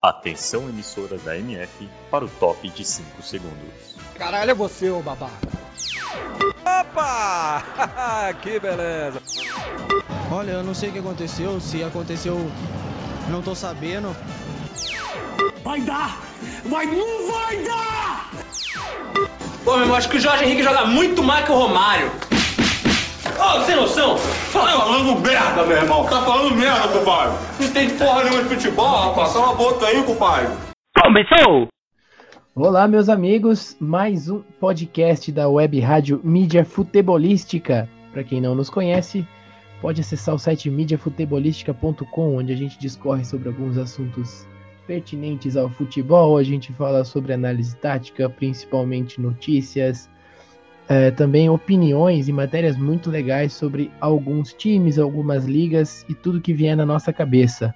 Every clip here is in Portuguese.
Atenção emissoras da MF para o top de 5 segundos. Caralho, é você, ô babaca. Opa! que beleza! Olha, eu não sei o que aconteceu, se aconteceu, não tô sabendo. Vai dar! Vai, não vai dar! Pô, meu irmão, acho que o Jorge Henrique joga muito mais que o Romário. Ô, oh, sem noção! Tá falando merda, meu irmão! Tá falando merda, compadre! Não entende porra nenhuma de futebol, rapaz! Só uma boca aí, compadre! Começou! Olá, meus amigos, mais um podcast da Web Rádio Mídia Futebolística. Para quem não nos conhece, pode acessar o site mídiafutebolística.com, onde a gente discorre sobre alguns assuntos pertinentes ao futebol. A gente fala sobre análise tática, principalmente notícias, é, também opiniões e matérias muito legais sobre alguns times, algumas ligas e tudo que vier na nossa cabeça.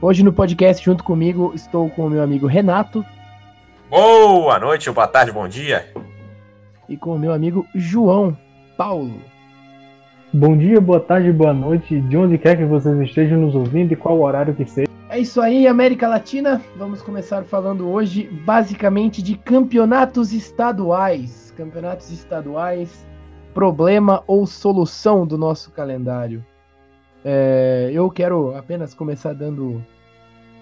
Hoje no podcast, junto comigo, estou com o meu amigo Renato. Boa noite, boa tarde, bom dia. E com o meu amigo João Paulo. Bom dia, boa tarde, boa noite, de onde quer que vocês estejam nos ouvindo e qual horário que seja. É isso aí, América Latina. Vamos começar falando hoje basicamente de campeonatos estaduais. Campeonatos estaduais, problema ou solução do nosso calendário. É, eu quero apenas começar dando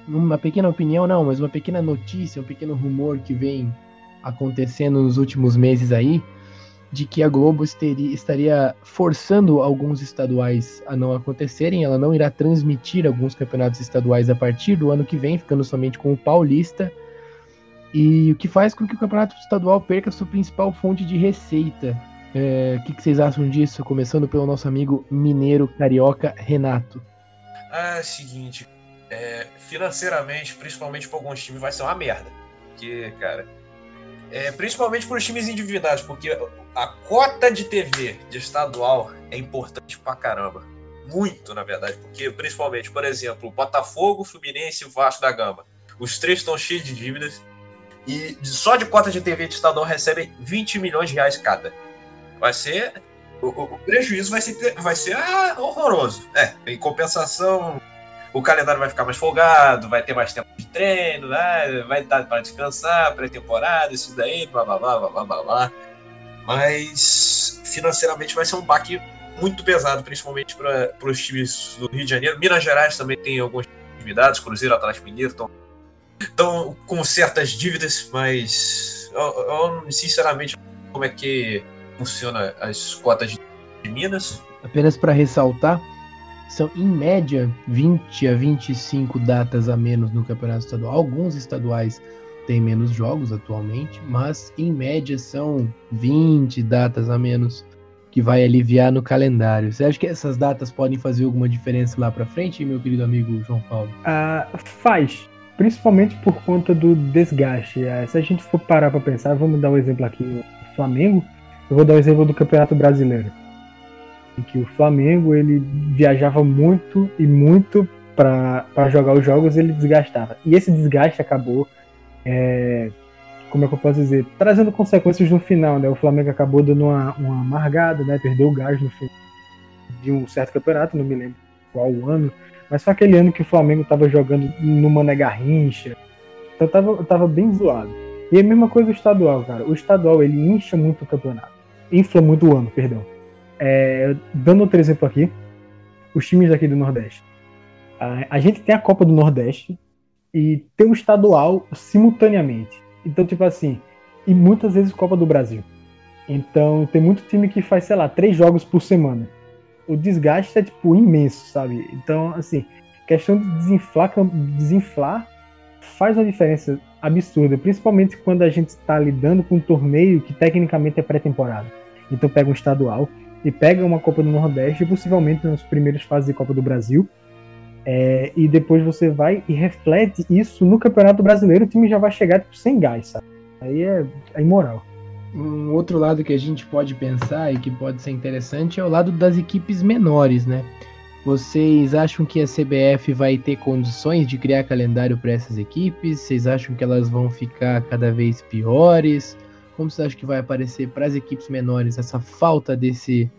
uma pequena opinião, não, mas uma pequena notícia, um pequeno rumor que vem acontecendo nos últimos meses aí, de que a Globo estaria, estaria forçando alguns estaduais a não acontecerem. Ela não irá transmitir alguns campeonatos estaduais a partir do ano que vem, ficando somente com o Paulista. E o que faz com que o campeonato estadual perca sua principal fonte de receita. É, o que, que, vocês acham disso? Começando pelo nosso amigo mineiro carioca Renato. Ah, é o seguinte, é, financeiramente, principalmente para alguns times, vai ser uma merda. Porque, cara, é, principalmente para os times endividados, porque a cota de TV de estadual é importante pra caramba. Muito, na verdade, porque principalmente, por exemplo, Botafogo, Fluminense e Vasco da Gama. Os três estão cheios de dívidas e só de cota de TV de estadual recebem 20 milhões de reais cada. Vai ser. O, o prejuízo vai ser, vai ser ah, horroroso. É, em compensação, o calendário vai ficar mais folgado, vai ter mais tempo de treino, né? vai dar para descansar, pré-temporada, isso daí, blá blá blá blá blá blá. Mas financeiramente vai ser um baque muito pesado, principalmente para os times do Rio de Janeiro. Minas Gerais também tem algumas atividades, Cruzeiro, Atlético Mineiro estão, com certas dívidas, mas eu, eu sinceramente como é que funciona as cotas de Minas. Apenas para ressaltar, são em média 20 a 25 datas a menos no campeonato estadual. Alguns estaduais têm menos jogos atualmente, mas em média são 20 datas a menos que vai aliviar no calendário. Você acha que essas datas podem fazer alguma diferença lá para frente, meu querido amigo João Paulo? Ah, faz, principalmente por conta do desgaste. Ah, se a gente for parar para pensar, vamos dar um exemplo aqui no Flamengo. Eu vou dar o um exemplo do Campeonato Brasileiro em que o Flamengo ele viajava muito e muito para jogar os jogos ele desgastava. E esse desgaste acabou, é, como é que eu posso dizer, trazendo consequências no final. Né? O Flamengo acabou dando uma, uma amargada, né? perdeu o gás no final de um certo campeonato, não me lembro qual ano, mas foi aquele ano que o Flamengo estava jogando no Mané Garrincha, então tava, tava bem zoado. E a mesma coisa o estadual, cara. O estadual ele incha muito o campeonato, infla muito o ano, perdão. É, dando outro exemplo aqui, os times daqui do Nordeste. A, a gente tem a Copa do Nordeste e tem o estadual simultaneamente. Então, tipo assim, e muitas vezes Copa do Brasil. Então, tem muito time que faz, sei lá, três jogos por semana. O desgaste é, tipo, imenso, sabe? Então, assim, questão de desinflar, desinflar faz uma diferença absurda, principalmente quando a gente está lidando com um torneio que tecnicamente é pré-temporada. Então, pega um estadual, e pega uma Copa do Nordeste, possivelmente nas primeiras fases de Copa do Brasil. É, e depois você vai e reflete isso no Campeonato Brasileiro, o time já vai chegar tipo, sem gás, sabe? Aí é, é imoral. Um outro lado que a gente pode pensar e que pode ser interessante é o lado das equipes menores, né? Vocês acham que a CBF vai ter condições de criar calendário para essas equipes? Vocês acham que elas vão ficar cada vez piores? Como você acha que vai aparecer para as equipes menores essa falta desse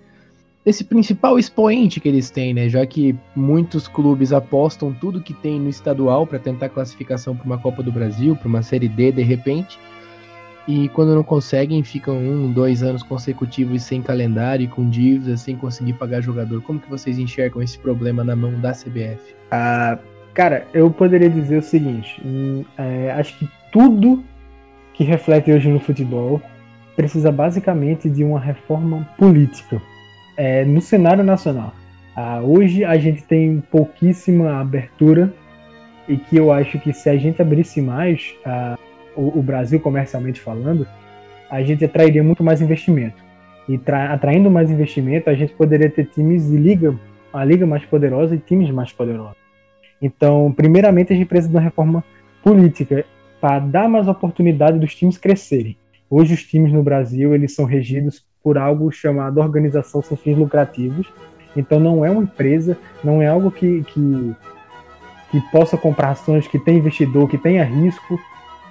desse principal expoente que eles têm, né? Já que muitos clubes apostam tudo que tem no estadual para tentar classificação para uma Copa do Brasil, para uma Série D de repente. E quando não conseguem, ficam um, dois anos consecutivos sem calendário, com dívidas, sem conseguir pagar jogador. Como que vocês enxergam esse problema na mão da CBF? Ah, cara, eu poderia dizer o seguinte: hum, é, acho que tudo que reflete hoje no futebol precisa basicamente de uma reforma política é, no cenário nacional. Ah, hoje a gente tem pouquíssima abertura e que eu acho que se a gente abrisse mais ah, o, o, Brasil comercialmente falando, a gente atrairia muito mais investimento. E atraindo mais investimento, a gente poderia ter times de liga, a liga mais poderosa e times mais poderosos. Então, primeiramente, a gente precisa de uma reforma política para dar mais oportunidade dos times crescerem. Hoje os times no Brasil eles são regidos por algo chamado organização sem fins lucrativos. Então não é uma empresa, não é algo que, que, que possa comprar ações, que tem investidor, que tenha risco.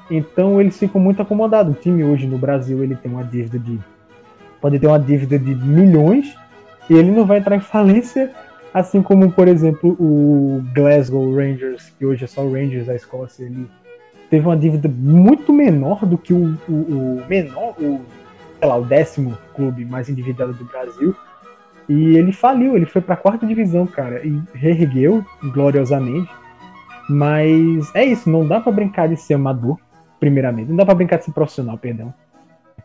Então eles ficam muito acomodados. O time hoje no Brasil ele tem uma dívida de pode ter uma dívida de milhões e ele não vai entrar em falência, assim como por exemplo o Glasgow Rangers, que hoje é só o Rangers da Escócia, ele teve uma dívida muito menor do que o, o, o menor, o sei lá, o décimo clube mais endividado do Brasil. E ele faliu, ele foi para a quarta divisão, cara, e reergueu gloriosamente. Mas é isso, não dá para brincar de ser amador, primeiramente. Não dá para brincar de ser profissional, perdão.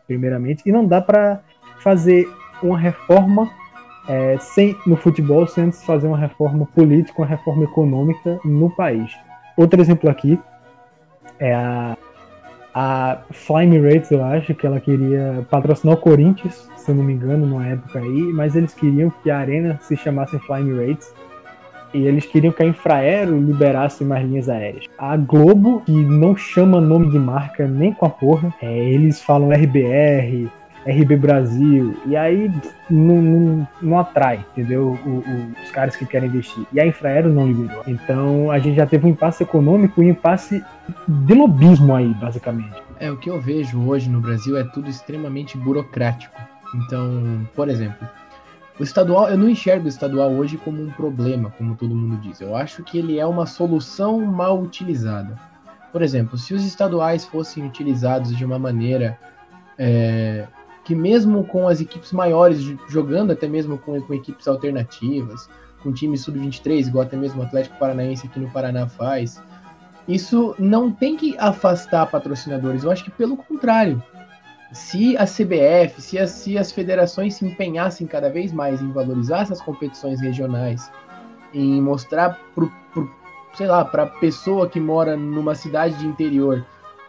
Primeiramente, e não dá para fazer uma reforma é, sem no futebol sem antes fazer uma reforma política, uma reforma econômica no país. Outro exemplo aqui é a a Fly Emirates, eu acho que ela queria patrocinar o Corinthians, se eu não me engano, numa época aí, mas eles queriam que a arena se chamasse Fly Emirates e eles queriam que a Infraero liberasse mais linhas aéreas. A Globo, que não chama nome de marca nem com a porra, é, eles falam RBR, RB Brasil, e aí não, não, não atrai, entendeu? O, o, os caras que querem investir. E a Infraero não liberou. Então a gente já teve um impasse econômico e um impasse de lobismo aí, basicamente. É, o que eu vejo hoje no Brasil é tudo extremamente burocrático. Então, por exemplo, o estadual, eu não enxergo o estadual hoje como um problema, como todo mundo diz. Eu acho que ele é uma solução mal utilizada. Por exemplo, se os estaduais fossem utilizados de uma maneira é, que mesmo com as equipes maiores jogando, até mesmo com, com equipes alternativas, com times sub-23, igual até mesmo o Atlético Paranaense aqui no Paraná faz, isso não tem que afastar patrocinadores. Eu acho que pelo contrário. Se a CBF, se as, se as federações se empenhassem cada vez mais em valorizar essas competições regionais, em mostrar pro sei lá, para pessoa que mora numa cidade de interior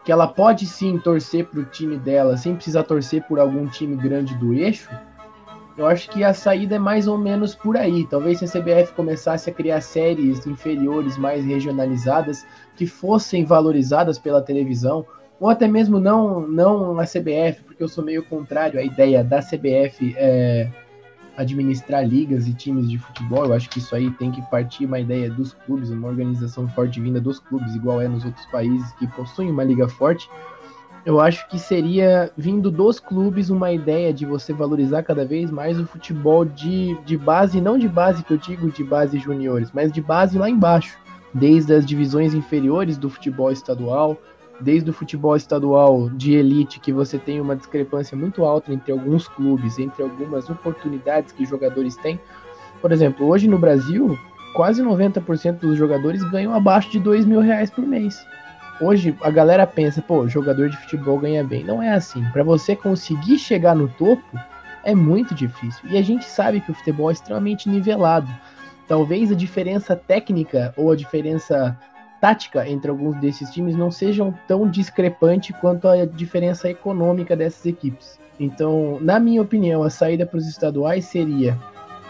que ela pode sim torcer para o time dela sem precisar torcer por algum time grande do eixo, eu acho que a saída é mais ou menos por aí. Talvez se a CBF começasse a criar séries inferiores mais regionalizadas que fossem valorizadas pela televisão, ou até mesmo não, não a CBF, porque eu sou meio contrário à ideia da CBF é, administrar ligas e times de futebol. Eu acho que isso aí tem que partir uma ideia dos clubes, uma organização forte vinda dos clubes, igual é nos outros países que possuem uma liga forte. Eu acho que seria vindo dos clubes uma ideia de você valorizar cada vez mais o futebol de, de base, não de base que eu digo de base juniores, mas de base lá embaixo, desde as divisões inferiores do futebol estadual, desde o futebol estadual de elite, que você tem uma discrepância muito alta entre alguns clubes, entre algumas oportunidades que jogadores têm. Por exemplo, hoje no Brasil, quase 90% dos jogadores ganham abaixo de 2 mil reais por mês. Hoje a galera pensa, pô, jogador de futebol ganha bem. Não é assim. Para você conseguir chegar no topo, é muito difícil. E a gente sabe que o futebol é extremamente nivelado. Talvez a diferença técnica ou a diferença tática entre alguns desses times não sejam tão discrepante quanto a diferença econômica dessas equipes. Então, na minha opinião, a saída para os estaduais seria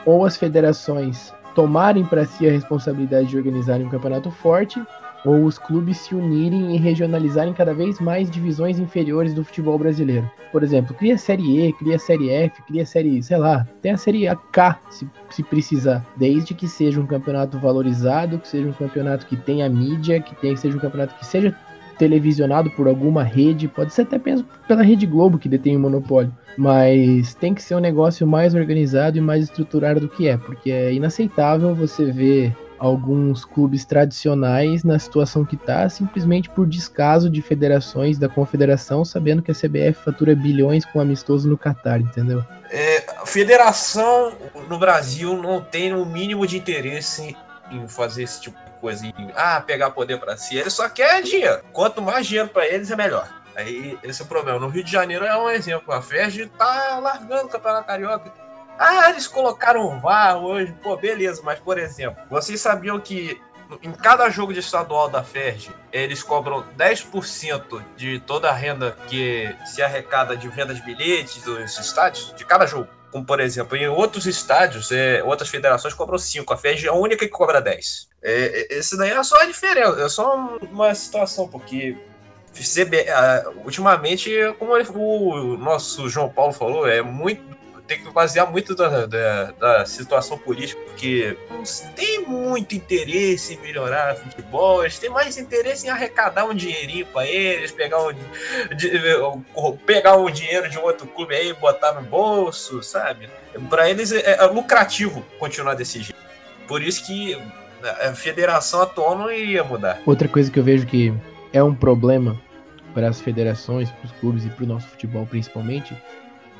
ou as federações tomarem para si a responsabilidade de organizarem um campeonato forte, ou os clubes se unirem e regionalizarem cada vez mais divisões inferiores do futebol brasileiro. Por exemplo, cria Série E, cria Série F, cria Série, sei lá, tem a Série K, se, se precisar. Desde que seja um campeonato valorizado, que seja um campeonato que tenha mídia, que, tenha, seja um campeonato que seja televisionado por alguma rede, pode ser até mesmo pela Rede Globo que detém o monopólio, mas tem que ser um negócio mais organizado e mais estruturado do que é, porque é inaceitável você ver alguns clubes tradicionais na situação que está, simplesmente por descaso de federações da confederação, sabendo que a CBF fatura bilhões com amistoso no Catar, entendeu? É, a federação no Brasil não tem o mínimo de interesse em fazer esse tipo de coisa, em ah, pegar poder para si. Ele só quer dinheiro. Quanto mais dinheiro para eles, é melhor. Aí esse é o problema. No Rio de Janeiro é um exemplo. A FERJ tá largando o Campeonato Carioca. Ah, eles colocaram VAR hoje. Pô, beleza, mas por exemplo, vocês sabiam que em cada jogo de estadual da FERJ, eles cobram 10% de toda a renda que se arrecada de venda de bilhetes dos estádios, de cada jogo. Como, por exemplo, em outros estádios, é, outras federações cobram 5, a FERJ é a única que cobra 10. É, é, esse daí é só a diferença, é só uma situação, porque CB, ultimamente, como o nosso João Paulo falou, é muito tem que basear muito da, da, da, situação política, porque tem muito interesse em melhorar futebol, eles têm mais interesse em arrecadar um dinheirinho para eles, pegar um, de, pegar um dinheiro de um outro clube aí e botar no bolso, sabe? Para eles é, é, lucrativo continuar desse jeito. Por isso que a federação atual não iria mudar. Outra coisa que eu vejo que é um problema para as federações, para os clubes e para o nosso futebol principalmente,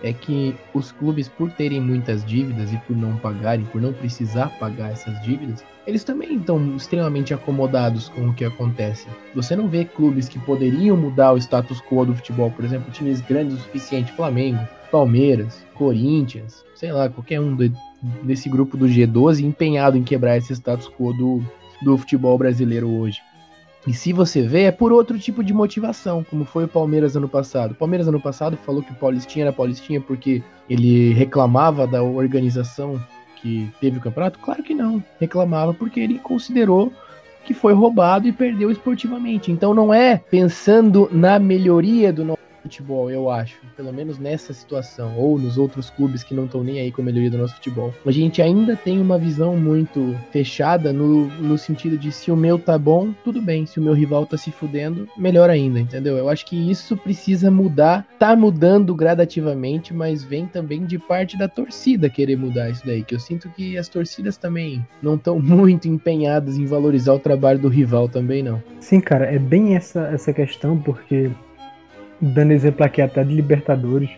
é que os clubes, por terem muitas dívidas e por não pagarem, por não precisar pagar essas dívidas, eles também estão extremamente acomodados com o que acontece. Você não vê clubes que poderiam mudar o status quo do futebol, por exemplo, times grandes o suficiente, Flamengo, Palmeiras, Corinthians, sei lá, qualquer um desse grupo do G12 empenhado em quebrar esse status quo do, do futebol brasileiro hoje. E se você vê, é por outro tipo de motivação, como foi o Palmeiras ano passado. O Palmeiras ano passado falou que o Paulistinha era Paulistinha porque ele reclamava da organização que teve o campeonato? Claro que não. Reclamava porque ele considerou que foi roubado e perdeu esportivamente. Então não é pensando na melhoria do nosso futebol, eu acho. Pelo menos nessa situação, ou nos outros clubes que não estão nem aí com a melhoria do nosso futebol. A gente ainda tem uma visão muito fechada no, no sentido de se o meu tá bom, tudo bem. Se o meu rival tá se fudendo, melhor ainda, entendeu? Eu acho que isso precisa mudar. Tá mudando gradativamente, mas vem também de parte da torcida querer mudar isso daí. Que eu sinto que as torcidas também não estão muito empenhadas em valorizar o trabalho do rival também, não. Sim, cara, é bem essa, essa questão, porque dando exemplo aqui até de Libertadores,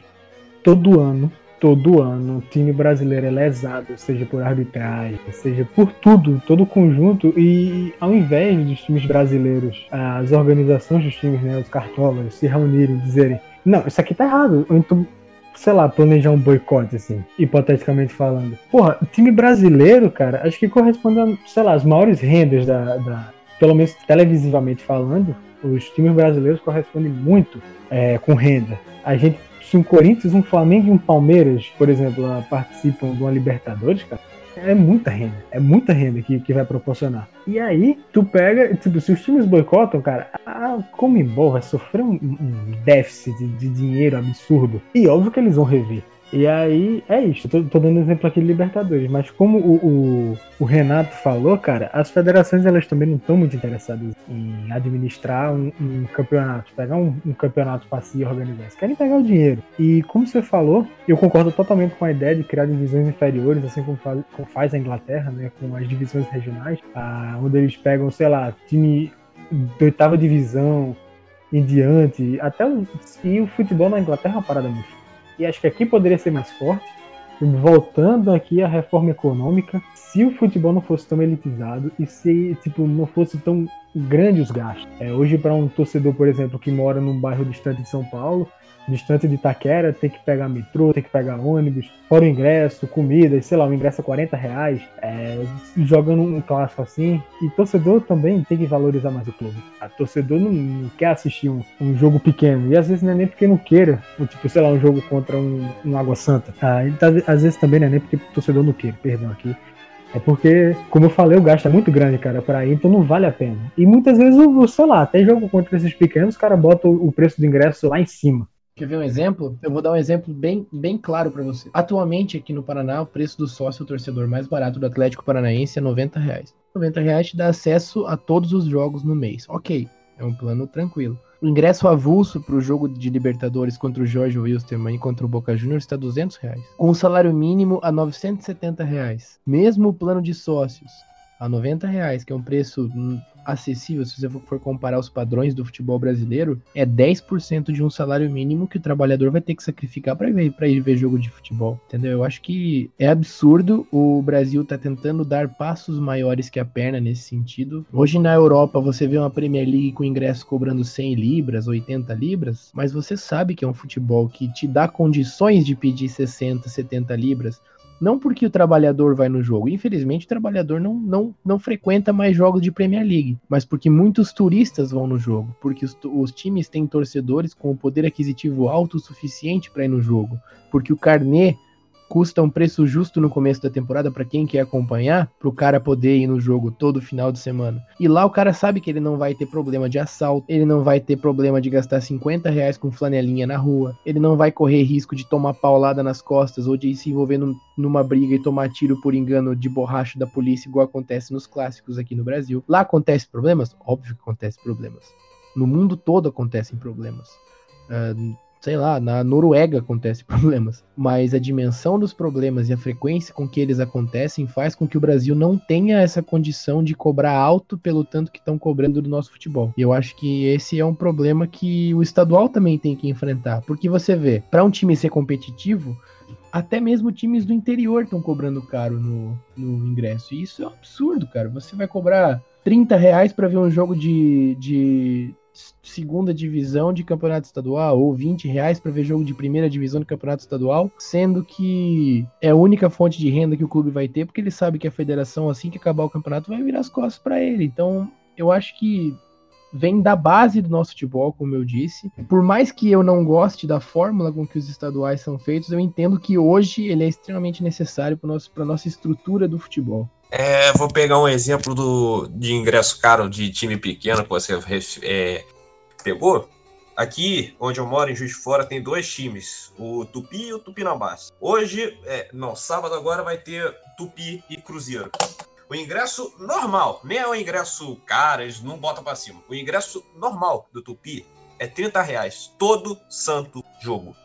todo ano, todo ano, o time brasileiro é lesado, seja por arbitragem, seja por tudo, todo o conjunto, e ao invés dos times brasileiros, as organizações dos times, né, os cartolas, se reunirem e dizerem, não, isso aqui tá errado, então sei lá, planejar um boicote, assim, hipoteticamente falando. Porra, o time brasileiro, cara, acho que corresponde a, sei lá, as maiores rendas da, da pelo menos televisivamente falando, os times brasileiros correspondem muito é, com renda. A gente, se um Corinthians, um Flamengo e um Palmeiras, por exemplo, participam de uma Libertadores, cara, é muita renda. É muita renda que, que vai proporcionar. E aí, tu pega, tipo, se os times boicotam, cara, a Comembol vai sofrer um, um déficit de, de dinheiro absurdo. E óbvio que eles vão rever. E aí, é isso. Tô, tô dando exemplo aqui de Libertadores, mas como o, o, o, Renato falou, cara, as federações elas também não estão muito interessadas em administrar um, um campeonato, pegar um, um campeonato para si organizar. Eles querem pegar o dinheiro. E como você falou, eu concordo totalmente com a ideia de criar divisões inferiores, assim como faz, como faz a Inglaterra, né, com as divisões regionais, ah, onde eles pegam, sei lá, time de oitava divisão em diante, até o, e o futebol na Inglaterra é uma parada muito e acho que aqui poderia ser mais forte. Voltando aqui à reforma econômica, se o futebol não fosse tão elitizado e se tipo não fosse tão grande os gastos. É, hoje para um torcedor, por exemplo, que mora num bairro distante de São Paulo, distante de Itaquera, tem que pegar metrô, tem que pegar ônibus, fora o ingresso, comida, sei lá, o ingresso é 40 reais, é, jogando um clássico assim. E torcedor também tem que valorizar mais o clube. A torcedor não, não quer assistir um, um, jogo pequeno, e às vezes não é nem porque não queira, ou, tipo, sei lá, um jogo contra um, um Água Santa. Ah, então, às vezes também não é nem porque o torcedor não queira, perdão aqui. É porque, como eu falei, o gasto é muito grande, cara, para ir, então não vale a pena. E muitas vezes, sei lá, até jogo contra esses pequenos, os caras botam o preço do ingresso lá em cima. Quer ver um exemplo? Eu vou dar um exemplo bem, bem claro para você. Atualmente, aqui no Paraná, o preço do sócio torcedor mais barato do Atlético Paranaense é 90 reais. 90 reais te dá acesso a todos os jogos no mês. Ok, É um plano tranquilo. O ingresso avulso para o jogo de Libertadores contra o Jorge Wilstermann e contra o Boca Juniors está 200 reais. Com o salário mínimo a 970 reais. Mesmo o plano de sócios a 90 reais, que é um preço hum, acessível, se você for comparar os padrões do futebol brasileiro, é 10% de um salário mínimo que o trabalhador vai ter que sacrificar para ir, ir ver jogo de futebol, entendeu? Eu acho que é absurdo o Brasil tá tentando dar passos maiores que a perna nesse sentido. Hoje na Europa você vê uma Premier League com ingresso cobrando 100 libras, 80 libras, mas você sabe que é um futebol que te dá condições de pedir 60, 70 libras, não porque o trabalhador vai no jogo. Infelizmente, o trabalhador não, não, não frequenta mais jogos de Premier League. Mas porque muitos turistas vão no jogo. Porque os, os times têm torcedores com o poder aquisitivo alto o suficiente para ir no jogo. Porque o carnê custa um preço justo no começo da temporada para quem quer acompanhar, para o cara poder ir no jogo todo final de semana. E lá o cara sabe que ele não vai ter problema de assalto, ele não vai ter problema de gastar 50 reais com flanelinha na rua, ele não vai correr risco de tomar paulada nas costas ou de se envolver num, numa briga e tomar tiro por engano de borracha da polícia, igual acontece nos clássicos aqui no Brasil. Lá acontece problemas? Óbvio que acontece problemas. No mundo todo acontecem problemas. Uh, sei lá, na Noruega acontece problemas, mas a dimensão dos problemas e a frequência com que eles acontecem faz com que o Brasil não tenha essa condição de cobrar alto pelo tanto que estão cobrando do nosso futebol. E eu acho que esse é um problema que o estadual também tem que enfrentar, porque você vê, para um time ser competitivo, até mesmo times do interior estão cobrando caro no, no ingresso. E isso é um absurdo, cara. Você vai cobrar 30 reais para ver um jogo de, de, segunda divisão de campeonato estadual ou 20 reais para ver jogo de primeira divisão de campeonato estadual, sendo que é a única fonte de renda que o clube vai ter, porque ele sabe que a federação, assim que acabar o campeonato, vai virar as costas para ele. Então, eu acho que vem da base do nosso futebol, como eu disse. Por mais que eu não goste da fórmula com que os estaduais são feitos, eu entendo que hoje ele é extremamente necessário para a nossa estrutura do futebol. É, vou pegar um exemplo do, de ingresso caro de time pequeno que você é, pegou. Aqui, onde eu moro, em Juiz de Fora, tem dois times, o Tupi e o Tupinambás. Hoje, é, não, sábado agora vai ter Tupi e Cruzeiro. O ingresso normal, nem é o ingresso caro, eles não botam pra cima. O ingresso normal do Tupi é 30 reais, todo santo jogo.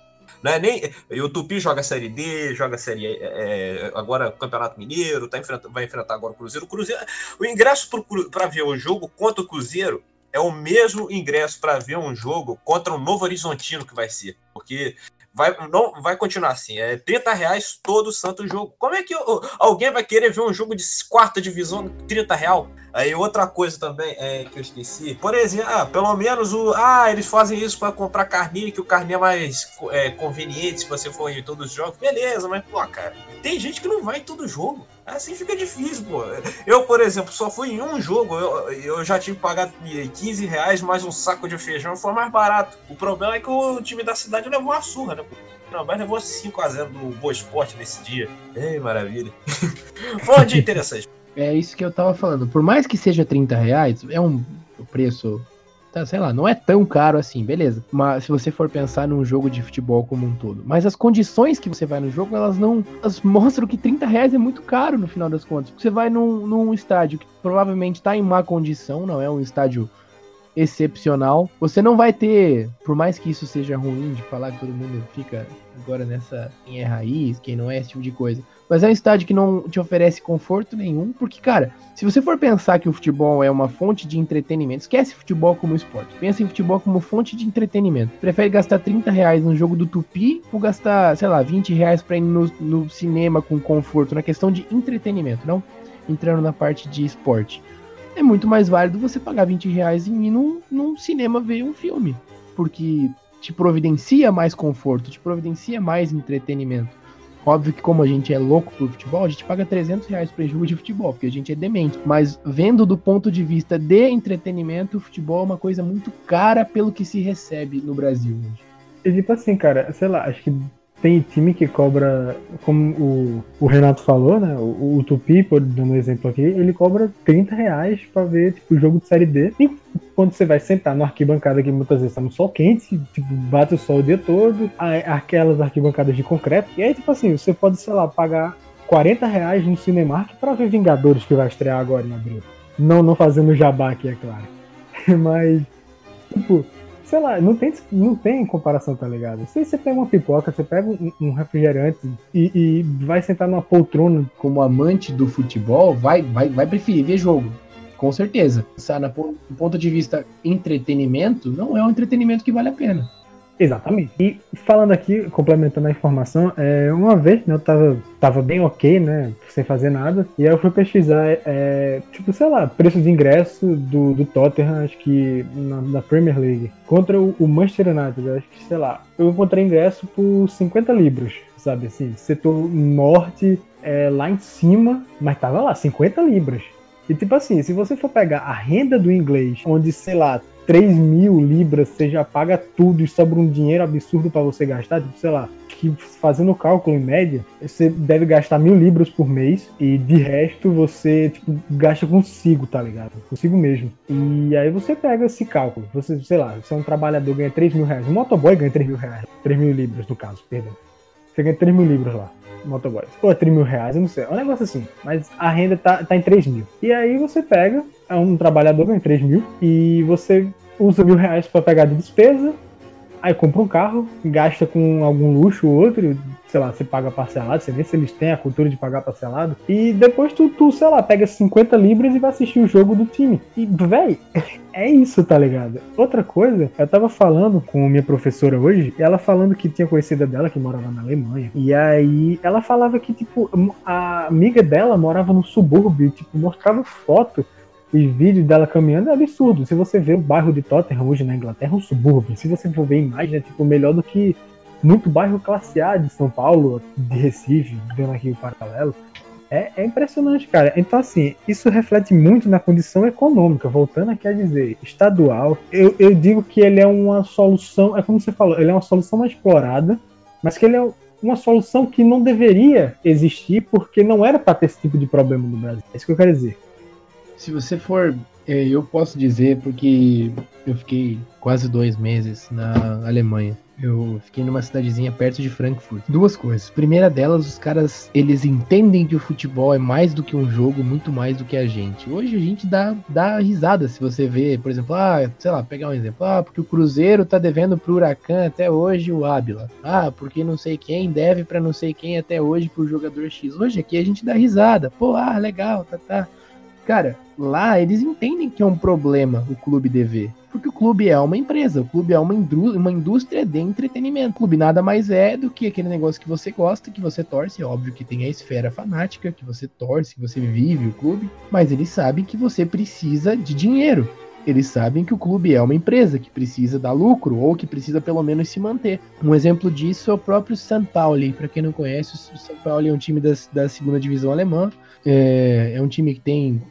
Não é nem. O Tupi joga Série D, joga Série. É, é agora Campeonato Mineiro, tá enfrenta, vai enfrentar agora o Cruzeiro. O, Cruzeiro, o ingresso para ver o jogo contra o Cruzeiro é o mesmo ingresso para ver um jogo contra o Novo Horizontino que vai ser. Porque vai, não, vai continuar assim. É 30 reais todo santo jogo. Como é que alguém vai querer ver um jogo de quarta divisão 30 real? Aí outra coisa também é que eu esqueci. Por exemplo, ah, pelo menos o. Ah, eles fazem isso para comprar carne, que o carne é mais é, conveniente se você for em todos os jogos. Beleza, mas, pô, cara, tem gente que não vai em todo jogo. Assim fica difícil, pô. Eu, por exemplo, só fui em um jogo, eu, eu já tive que pagar 15 reais mais um saco de feijão, foi mais barato. O problema é que o time da cidade levou uma surra, né? Mas levou 5x0 no Boa Esporte nesse dia. Ei, maravilha. foi um dia interessante. É isso que eu tava falando. Por mais que seja 30 reais, é um preço. Tá, sei lá, não é tão caro assim, beleza. Mas se você for pensar num jogo de futebol como um todo. Mas as condições que você vai no jogo, elas não. Elas mostram que 30 reais é muito caro no final das contas. Porque você vai num, num estádio que provavelmente tá em má condição, não é um estádio excepcional. Você não vai ter, por mais que isso seja ruim de falar que todo mundo fica agora nessa quem é raiz, quem não é, esse tipo de coisa. Mas é um estádio que não te oferece conforto nenhum, porque, cara, se você for pensar que o futebol é uma fonte de entretenimento, esquece futebol como esporte. Pensa em futebol como fonte de entretenimento. Prefere gastar 30 reais no jogo do Tupi ou gastar, sei lá, 20 reais pra ir no, no cinema com conforto, na questão de entretenimento, não entrando na parte de esporte. É muito mais válido você pagar 20 reais e ir num, num cinema ver um filme. Porque te providencia mais conforto, te providencia mais entretenimento. Óbvio que como a gente é louco por futebol, a gente paga 300 reais pra jogo de futebol, porque a gente é demente. Mas vendo do ponto de vista de entretenimento, o futebol é uma coisa muito cara pelo que se recebe no Brasil hoje. E tipo assim, cara, sei lá, acho que tem time que cobra, como o, o Renato falou, né? O, o Tupi, por, dando um exemplo aqui, ele cobra 30 reais pra ver tipo, jogo de série D. E quando você vai sentar no arquibancada que muitas vezes tá no sol quente, tipo, bate o sol o dia todo, aquelas arquibancadas de concreto. E aí, tipo assim, você pode, sei lá, pagar 40 reais no Cinemark pra ver Vingadores que vai estrear agora em abril. Não, não fazendo jabá aqui, é claro. Mas Tipo, sei lá, não tem, não tem comparação, tá ligado? Se você pega uma pipoca, você pega um, um refrigerante e, e vai sentar numa poltrona. Como amante do futebol, vai, vai, vai preferir ver jogo. Com certeza. Sabe, do ponto de vista entretenimento, não é um entretenimento que vale a pena. Exatamente. E falando aqui, complementando a informação, é, uma vez né, eu tava, tava bem ok, né? Sem fazer nada. E aí eu fui pesquisar, é, tipo, sei lá, preço de ingresso do, do Tottenham, acho que na, na Premier League, contra o, o, Manchester United, acho que, sei lá. Eu encontrei ingresso por 50 libras, sabe? Assim, setor norte, é, lá em cima, mas tava lá, 50 libras. E tipo assim, se você for pegar a renda do inglês, onde, sei lá, 3 mil libras, você já paga tudo e sobra um dinheiro absurdo para você gastar, tipo, sei lá, que fazendo cálculo em média, você deve gastar mil libras por mês e de resto você, tipo, gasta consigo, tá ligado? Consigo mesmo. E aí você pega esse cálculo, você, sei lá, você é um trabalhador, ganha 3 mil reais, um motoboy ganha 3 mil reais, 3 mil libras no caso, perdão. Você ganha 3 mil libras lá motoboys. Ou 3 mil reais, eu não sei. É um negócio assim. Mas a renda tá, tá em 3 mil. E aí você pega, é um trabalhador ganha 3 mil, e você usa mil reais para pegar de despesa, aí compra um carro, gasta com algum luxo ou outro, sei lá, você paga parcelado, você vê se eles têm a cultura de pagar parcelado, e depois tu, tu sei lá, pega 50 libras e vai assistir o jogo do time. E, véi, é isso, tá ligado? Outra coisa, eu tava falando com minha professora hoje, ela falando que tinha conhecida dela que morava na Alemanha, e aí ela falava que, tipo, a amiga dela morava no subúrbio, tipo, mostrava foto os vídeos dela caminhando é absurdo. Se você vê o bairro de Tottenham hoje na Inglaterra, é um subúrbio. Se você for ver imagem, é tipo melhor do que muito bairro classe A de São Paulo, de Recife, vendo aqui o paralelo. É, é, impressionante, cara. Então, assim, isso reflete muito na condição econômica. Voltando aqui a dizer, estadual, eu, eu digo que ele é uma solução, é como você falou, ele é uma solução explorada, mas que ele é uma solução que não deveria existir porque não era para ter esse tipo de problema no Brasil. É isso que eu quero dizer se você for. É, eu posso dizer porque eu fiquei quase dois meses na Alemanha. Eu fiquei numa cidadezinha perto de Frankfurt. Duas coisas. Primeira delas, os caras, eles entendem que o futebol é mais do que um jogo, muito mais do que a gente. Hoje a gente dá, dá risada se você vê, por exemplo, ah, sei lá, pegar um exemplo, ah, porque o Cruzeiro tá devendo pro Huracan até hoje o Ábila. Ah, porque não sei quem deve para não sei quem até hoje pro jogador X. Hoje aqui a gente dá risada. Pô, ah, legal, tá, tá. Cara, lá eles entendem que é um problema o clube dever. Porque o clube é uma empresa, o clube é uma, uma indústria de entretenimento. O clube nada mais é do que aquele negócio que você gosta, que você torce. É óbvio que tem a esfera fanática, que você torce, que você vive o clube. Mas eles sabem que você precisa de dinheiro. Eles sabem que o clube é uma empresa que precisa dar lucro ou que precisa pelo menos se manter. Um exemplo disso é o próprio São Paulo. Para quem não conhece, o São Paulo é um time das, da segunda divisão alemã. É, é um time que tem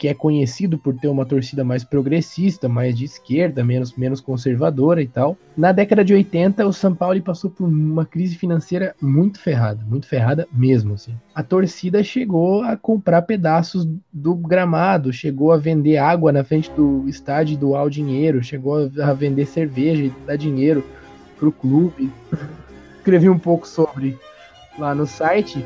que é conhecido por ter uma torcida mais progressista, mais de esquerda, menos, menos conservadora e tal. Na década de 80, o São Paulo passou por uma crise financeira muito ferrada, muito ferrada mesmo. Assim. A torcida chegou a comprar pedaços do gramado, chegou a vender água na frente do estádio e doar o dinheiro, chegou a vender cerveja e dar dinheiro pro clube. Escrevi um pouco sobre lá no site.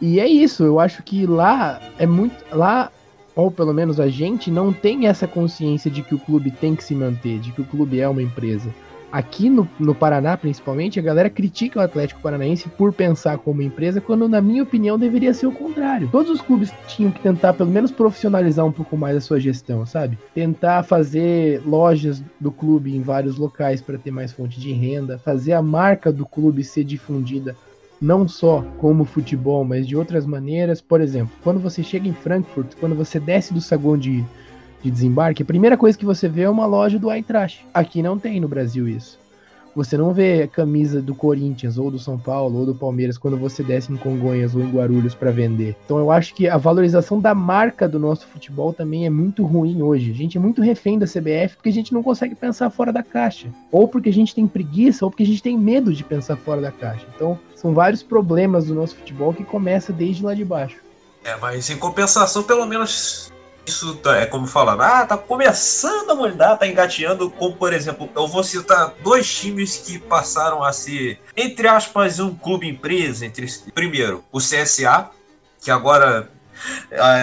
E é isso, eu acho que lá é muito. Lá ou pelo menos a gente, não tem essa consciência de que o clube tem que se manter, de que o clube é uma empresa. Aqui no, no Paraná, principalmente, a galera critica o Atlético Paranaense por pensar como empresa, quando, na minha opinião, deveria ser o contrário. Todos os clubes tinham que tentar, pelo menos, profissionalizar um pouco mais a sua gestão, sabe? Tentar fazer lojas do clube em vários locais para ter mais fonte de renda, fazer a marca do clube ser difundida não só como futebol, mas de outras maneiras. Por exemplo, quando você chega em Frankfurt, quando você desce do saguão de, de desembarque, a primeira coisa que você vê é uma loja do Eintracht. Aqui não tem no Brasil isso. Você não vê camisa do Corinthians ou do São Paulo ou do Palmeiras quando você desce em Congonhas ou em Guarulhos para vender. Então eu acho que a valorização da marca do nosso futebol também é muito ruim hoje. A gente é muito refém da CBF porque a gente não consegue pensar fora da caixa. Ou porque a gente tem preguiça ou porque a gente tem medo de pensar fora da caixa. Então são vários problemas do nosso futebol que começa desde lá de baixo. É, mas em compensação, pelo menos isso tá, é como falar, ah, tá começando a mudar, tá engateando, como por exemplo, eu vou citar dois times que passaram a ser, entre aspas, um clube empresa, entre primeiro, o CSA, que agora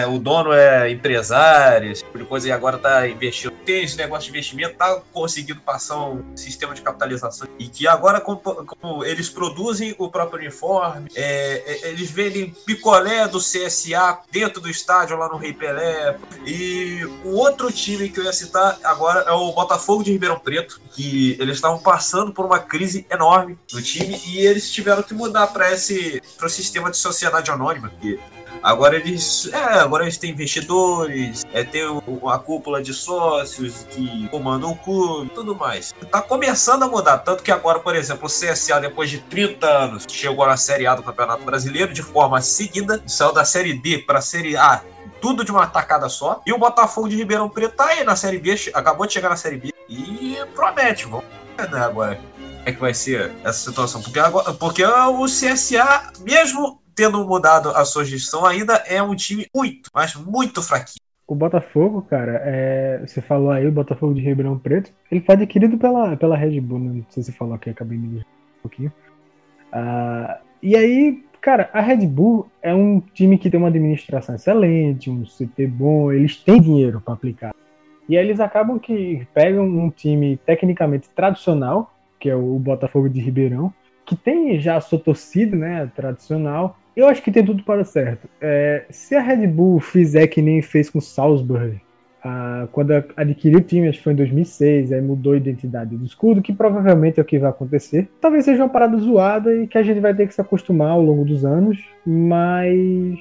o dono é empresário, esse tipo de coisa, e agora tá investindo. Tem esse negócio de investimento, tá conseguindo passar um sistema de capitalização. E que agora, como, como eles produzem o próprio uniforme, é, é, eles vendem picolé do CSA dentro do estádio, lá no Rei Pelé. E o outro time que eu ia citar agora é o Botafogo de Ribeirão Preto, que eles estavam passando por uma crise enorme no time e eles tiveram que mudar para esse pro sistema de sociedade anônima, que Agora eles, é, agora eles têm investidores, é, tem uma cúpula de sócios que comandam o clube, tudo mais. Tá começando a mudar, tanto que agora, por exemplo, o CSA depois de 30 anos chegou na Série A do Campeonato Brasileiro de forma seguida, saiu da Série D para a Série A tudo de uma tacada só. E o Botafogo de Ribeirão Preto tá aí na Série B, acabou de chegar na Série B e promete, vamos ver né, agora é que vai ser essa situação. Porque, agora, porque o CSA, mesmo tendo mudado a sua gestão, ainda é um time muito, mas muito fraquinho. O Botafogo, cara, é, você falou aí, o Botafogo de Ribeirão Preto, ele foi adquirido pela, pela Red Bull, né? não sei se você falou aqui, acabei me um pouquinho. Uh, e aí, cara, a Red Bull é um time que tem uma administração excelente, um CT bom, eles têm dinheiro para aplicar. E aí eles acabam que pegam um time tecnicamente tradicional, que é o Botafogo de Ribeirão, que tem já a sua torcida, né, tradicional, eu acho que tem tudo para certo. É, se a Red Bull fizer que nem fez com o Salzburg, ah, quando adquiriu o time, acho que foi em 2006, aí mudou a identidade do escudo, que provavelmente é o que vai acontecer. Talvez seja uma parada zoada e que a gente vai ter que se acostumar ao longo dos anos, mas.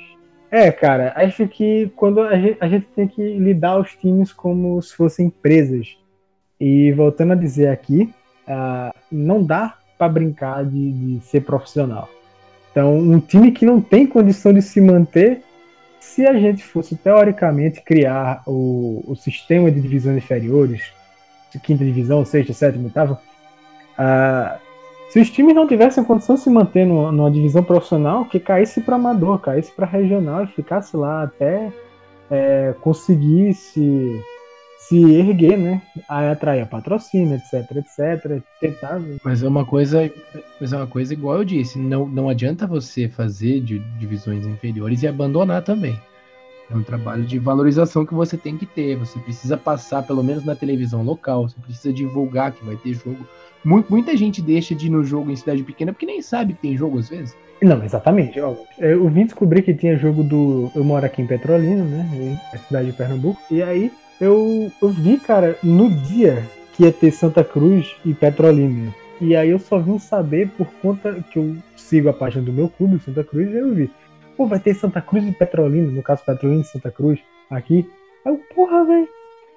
É, cara, acho que quando a gente, a gente tem que lidar os times como se fossem empresas. E voltando a dizer aqui, ah, não dá para brincar de, de ser profissional. Então, um time que não tem condição de se manter, se a gente fosse teoricamente criar o, o sistema de divisões inferiores, quinta divisão, sexta, sétima, oitava, uh, se os times não tivessem condição de se manter numa, numa divisão profissional, que caísse para amador, caísse para regional e ficasse lá até é, conseguir se erguer, né? Aí atrair patrocínio, etc, etc, tentar. Mas é uma coisa, mas é uma coisa igual eu disse, não, não adianta você fazer de divisões inferiores e abandonar também. É um trabalho de valorização que você tem que ter. Você precisa passar, pelo menos na televisão local, você precisa divulgar que vai ter jogo. Muita gente deixa de ir no jogo em cidade pequena porque nem sabe que tem jogo às vezes. Não, exatamente. Eu vim descobrir que tinha jogo do. Eu moro aqui em Petrolina, né? Na cidade de Pernambuco. E aí eu, eu vi, cara, no dia que ia ter Santa Cruz e Petrolina. E aí eu só vim saber por conta que eu sigo a página do meu clube, Santa Cruz, e eu vi. Pô, vai ter Santa Cruz e Petrolina, no caso Petrolina e Santa Cruz, aqui. Aí eu, porra, velho,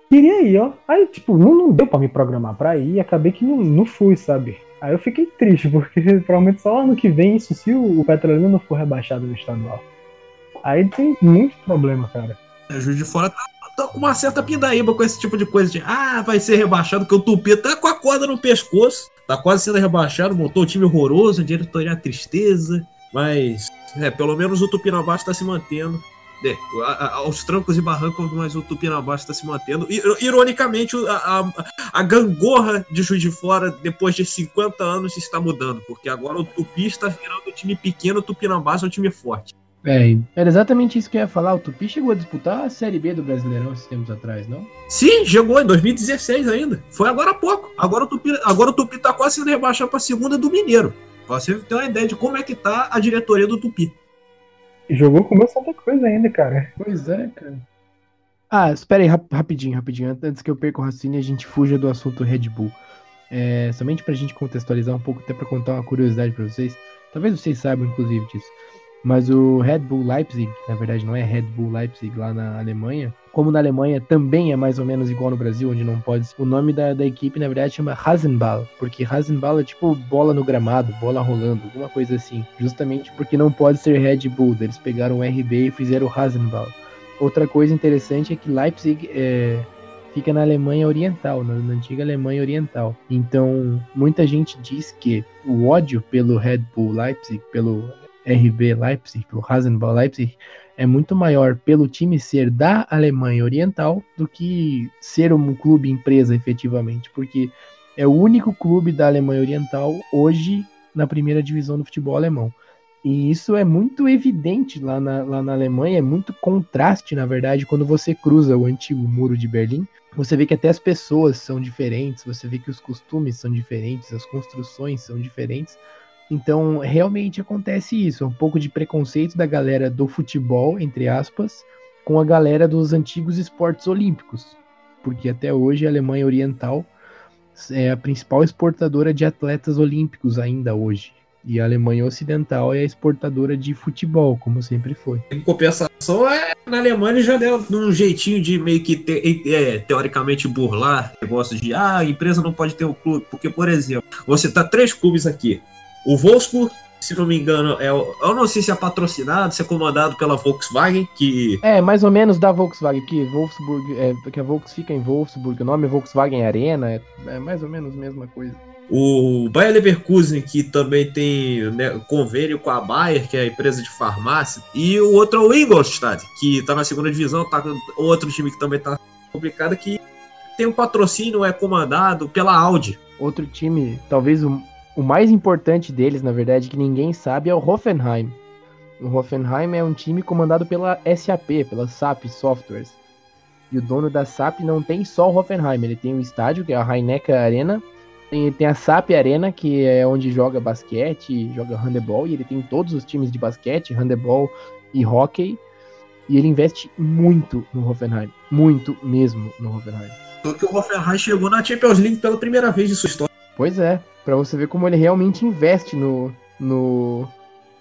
queria ir, ó. Aí, tipo, não, não deu pra me programar pra ir, e acabei que não, não fui, sabe? Aí eu fiquei triste, porque provavelmente só ano que vem isso se o, Petrolina não for rebaixado no estadual. Aí tem muito problema, cara. A Juiz de Fora tá tô com uma certa pindaíba com esse tipo de coisa de ah, vai ser rebaixado, que o Tupi tá com a corda no pescoço, tá quase sendo rebaixado, montou um time horroroso, a diretoria tristeza, mas é, pelo menos o Tupinambás está se mantendo. É, a, a, aos trancos e barrancos, mas o Tupinambás está se mantendo. Ironicamente, a, a, gangorra de Juiz de Fora, depois de 50 anos, está mudando, porque agora o Tupi está virando um time pequeno, o Tupinambás é um time forte. É, era exatamente isso que eu ia falar. O Tupi chegou a disputar a Série B do Brasileirão esses tempos atrás, não? Sim, chegou em 2016 ainda. Foi agora há pouco. Agora o Tupi, agora o Tupi tá quase sendo rebaixado para a segunda do Mineiro. Pra você ter uma ideia de como é que tá a diretoria do Tupi. Jogou com o meu Santa Cruz ainda, cara. Pois é, cara. Ah, espera aí, rapidinho, rapidinho. Antes que eu perca o raciocínio, a gente fuja do assunto Red Bull. É, somente pra gente contextualizar um pouco, até pra contar uma curiosidade pra vocês. Talvez vocês saibam, inclusive, disso. Mas o Red Bull Leipzig, na verdade não é Red Bull Leipzig lá na Alemanha, como na Alemanha também é mais ou menos igual no Brasil, onde não pode. O nome da, da equipe na verdade chama Rasenball, porque Rasenball é tipo bola no gramado, bola rolando, alguma coisa assim. Justamente porque não pode ser Red Bull, eles pegaram o RB e fizeram o Rasenball. Outra coisa interessante é que Leipzig é, fica na Alemanha Oriental, na, na, antiga Alemanha Oriental. Então, muita gente diz que o ódio pelo Red Bull Leipzig, pelo RB Leipzig, pelo Rasenball Leipzig, é muito maior pelo time ser da Alemanha Oriental do que ser um clube empresa efetivamente, porque é o único clube da Alemanha Oriental hoje na primeira divisão do futebol alemão. E isso é muito evidente lá na, lá na Alemanha, é muito contraste, na verdade, quando você cruza o antigo muro de Berlim. Você vê que até as pessoas são diferentes, você vê que os costumes são diferentes, as construções são diferentes. Então, realmente acontece isso, um pouco de preconceito da galera do futebol, entre aspas, com a galera dos antigos esportes olímpicos, porque até hoje a Alemanha Oriental é a principal exportadora de atletas olímpicos ainda hoje. E a Alemanha Ocidental é a exportadora de futebol, como sempre foi. Em compensação, é, na Alemanha já deu um jeitinho de meio que te, é, teoricamente burlar negócio de ah, a empresa não pode ter um clube. Porque, por exemplo, você tá três clubes aqui. O Wolfsburg, se não me engano, é, eu não sei se é patrocinado, se é comandado pela Volkswagen, que. É, mais ou menos da Volkswagen, que Wolfsburg, é, que a Volkswagen fica em Wolfsburg, o nome é Volkswagen Arena, é, é mais ou menos a mesma coisa. O Bayer Leverkusen, que também tem né, convênio com a Bayer, que é a empresa de farmácia. E o outro é o Ingolstadt, que está na segunda divisão, tá com outro time que também está complicado, que tem um patrocínio, é comandado pela Audi. Outro time, talvez o, o mais importante deles, na verdade, que ninguém sabe, é o Hoffenheim. O Hoffenheim é um time comandado pela SAP, pela SAP Softwares. E o dono da SAP não tem só o Hoffenheim, ele tem o estádio, que é a Heineken Arena, tem, tem a SAP Arena, que é onde joga basquete, joga handebol, e ele tem todos os times de basquete, handebol e hockey. E ele investe muito no Hoffenheim. Muito mesmo no Hoffenheim. Porque o Hoffenheim chegou na Champions League pela primeira vez de sua história. Pois é, para você ver como ele realmente investe no, no,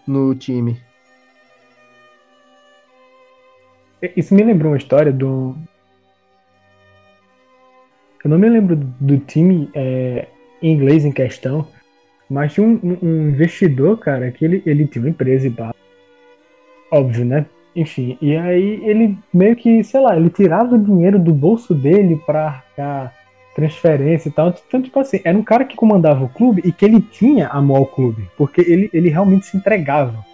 no time. Isso me lembrou uma história do. Eu não me lembro do time é, inglês em questão, mas tinha um, um, investidor, cara, que ele, ele tinha uma empresa e pá. Óbvio, né? Enfim, e aí ele meio que, sei lá, ele tirava o dinheiro do bolso dele pra arcar transferência e tal. Então, tipo assim, era um cara que comandava o clube e que ele tinha amor ao clube, porque ele, ele realmente se entregava.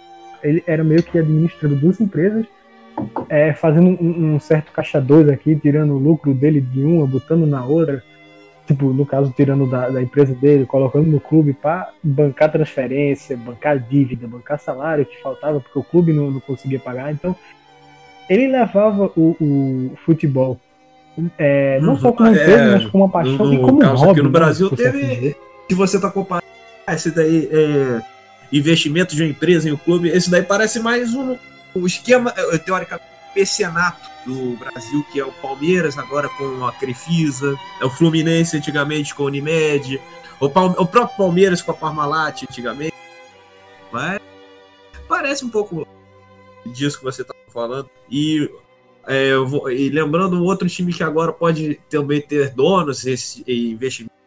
Ele era meio que administrando duas empresas, é, fazendo um, um certo caixa dois aqui, tirando o lucro dele de uma, botando na outra tipo, no caso, tirando da, da empresa dele, colocando no clube para bancar transferência, bancar dívida, bancar salário que faltava porque o clube não, não conseguia pagar. Então, ele levava o, o futebol é, não uhum, só como um é, mas como uma paixão no, e como um hobby. Aqui no né, Brasil teve, se você está comparando esse daí, é, investimento de uma empresa em um clube, esse daí parece mais um, um esquema, é, teoricamente, mecenato do Brasil, que é o Palmeiras, agora com a Crefisa, é o Fluminense antigamente com a Unimed, o, o próprio Palmeiras com a Parmalat antigamente. Mas parece um pouco disso que você está falando. E, é, vou, e lembrando um outro time que agora pode também ter donos esse investimento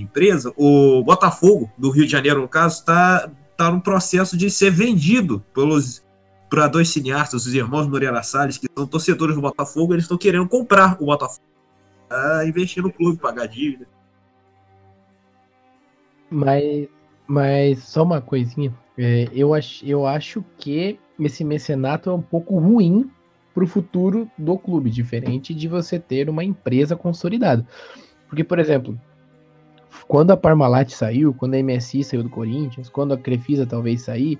empresa, o Botafogo do Rio de Janeiro, no caso, está tá no processo de ser vendido pelos para dois cineastas, os irmãos Moreira Salles, que são torcedores do Botafogo, eles estão querendo comprar o Botafogo. Pra investir no clube, pagar dívida. Mas, mas só uma coisinha. É, eu, ach, eu acho que esse mecenato é um pouco ruim para o futuro do clube, diferente de você ter uma empresa consolidada. Porque, por exemplo, quando a Parmalat saiu, quando a MSI saiu do Corinthians, quando a Crefisa talvez sair,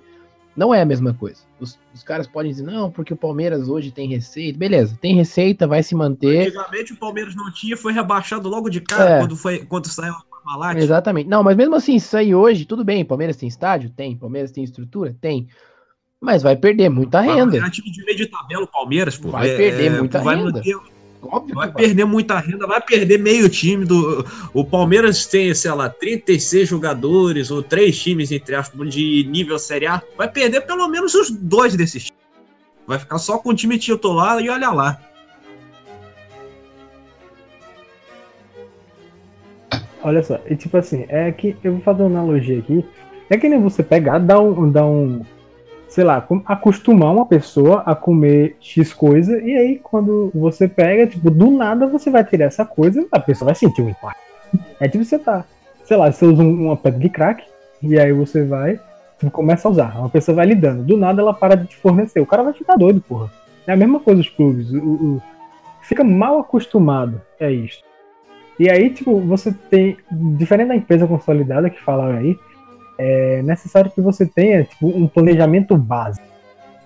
não é a mesma coisa. Os, os, caras podem dizer, não, porque o Palmeiras hoje tem receita. Beleza, tem receita, vai se manter. Antigamente o Palmeiras não tinha, foi rebaixado logo de cara é. quando, foi, quando saiu a Parmalat. Exatamente. Não, mas mesmo assim, sair hoje, tudo bem. Palmeiras tem estádio? Tem. Palmeiras tem estrutura? Tem. Mas vai perder muita renda. É time de meio de tabela o Palmeiras, pô. Vai é, perder muita vai renda. Manter, Óbvio vai perder muita renda, vai perder meio time do. O Palmeiras tem, sei lá, 36 jogadores, ou três times, entre aspas, de nível Série A. Vai perder pelo menos os dois desses times. Vai ficar só com o time titular e olha lá. Olha só, e tipo assim, é que eu vou fazer uma analogia aqui. É que nem você pegar, dar um, dar um sei lá, acostumar uma pessoa a comer X coisa, e aí quando você pega, tipo, do nada você vai tirar essa coisa, a pessoa vai sentir um impacto. É tipo você tá, sei lá, você usa uma pedra de crack, e aí você vai, tipo, começa a usar, uma pessoa vai lidando, do nada ela para de te fornecer, o cara vai ficar doido, porra. É a mesma coisa os clubes, o, o, fica mal acostumado, é isso. E aí, tipo, você tem, diferente da empresa consolidada que falaram aí, é necessário que você tenha tipo, um planejamento básico.